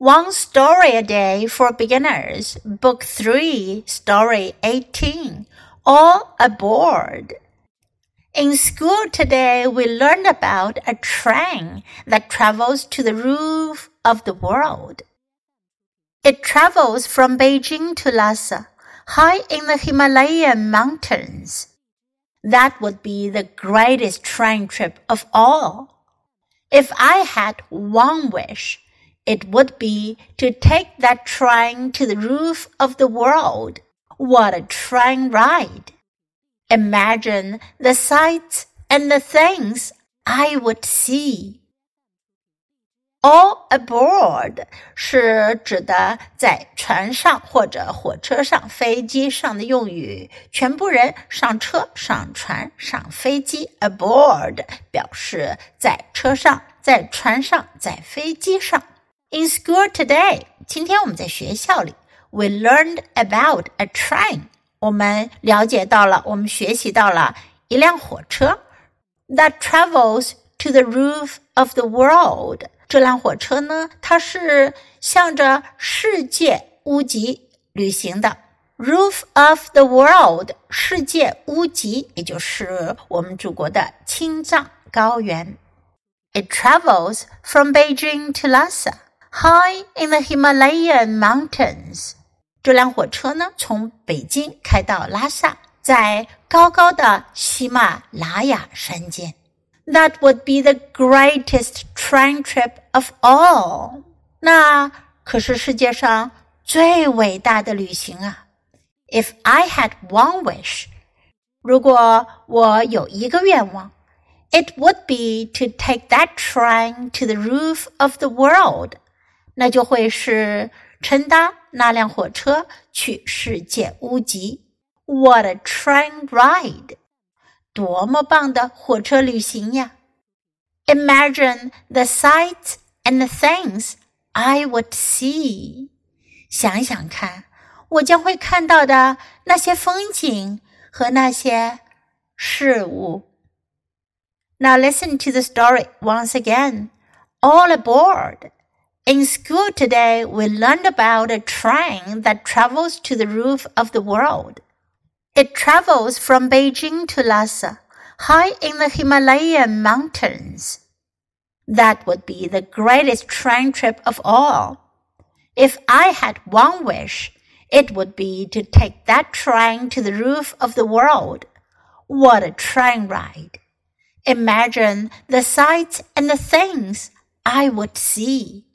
One Story a Day for Beginners, Book 3, Story 18. All Aboard. In school today, we learned about a train that travels to the roof of the world. It travels from Beijing to Lhasa, high in the Himalayan mountains. That would be the greatest train trip of all. If I had one wish, it would be to take that train to the roof of the world. What a train ride! Imagine the sights and the things I would see. All aboard 是指的在船上或者火车上、飞机上的用语。全部人上车、上船、上飞机。Aboard 表示在车上、在船上、在飞机上。 in school today，今天我们在学校里，we learned about a train。我们了解到了，我们学习到了一辆火车，that travels to the roof of the world。这辆火车呢，它是向着世界屋脊旅行的。Roof of the world，世界屋脊，也就是我们祖国的青藏高原。It travels from Beijing to Lhasa。 High in the Himalayan mountains，这辆火车呢，从北京开到拉萨，在高高的喜马拉雅山间。That would be the greatest train trip of all。那可是世界上最伟大的旅行啊！If I had one wish，如果我有一个愿望，it would be to take that train to the roof of the world。 那就会是乘搭那辆火车去世界屋脊。What a train ride！多么棒的火车旅行呀！Imagine the sights and the things I would see。想想看，我将会看到的那些风景和那些事物。Now listen to the story once again. All aboard! In school today, we learned about a train that travels to the roof of the world. It travels from Beijing to Lhasa, high in the Himalayan mountains. That would be the greatest train trip of all. If I had one wish, it would be to take that train to the roof of the world. What a train ride! Imagine the sights and the things I would see.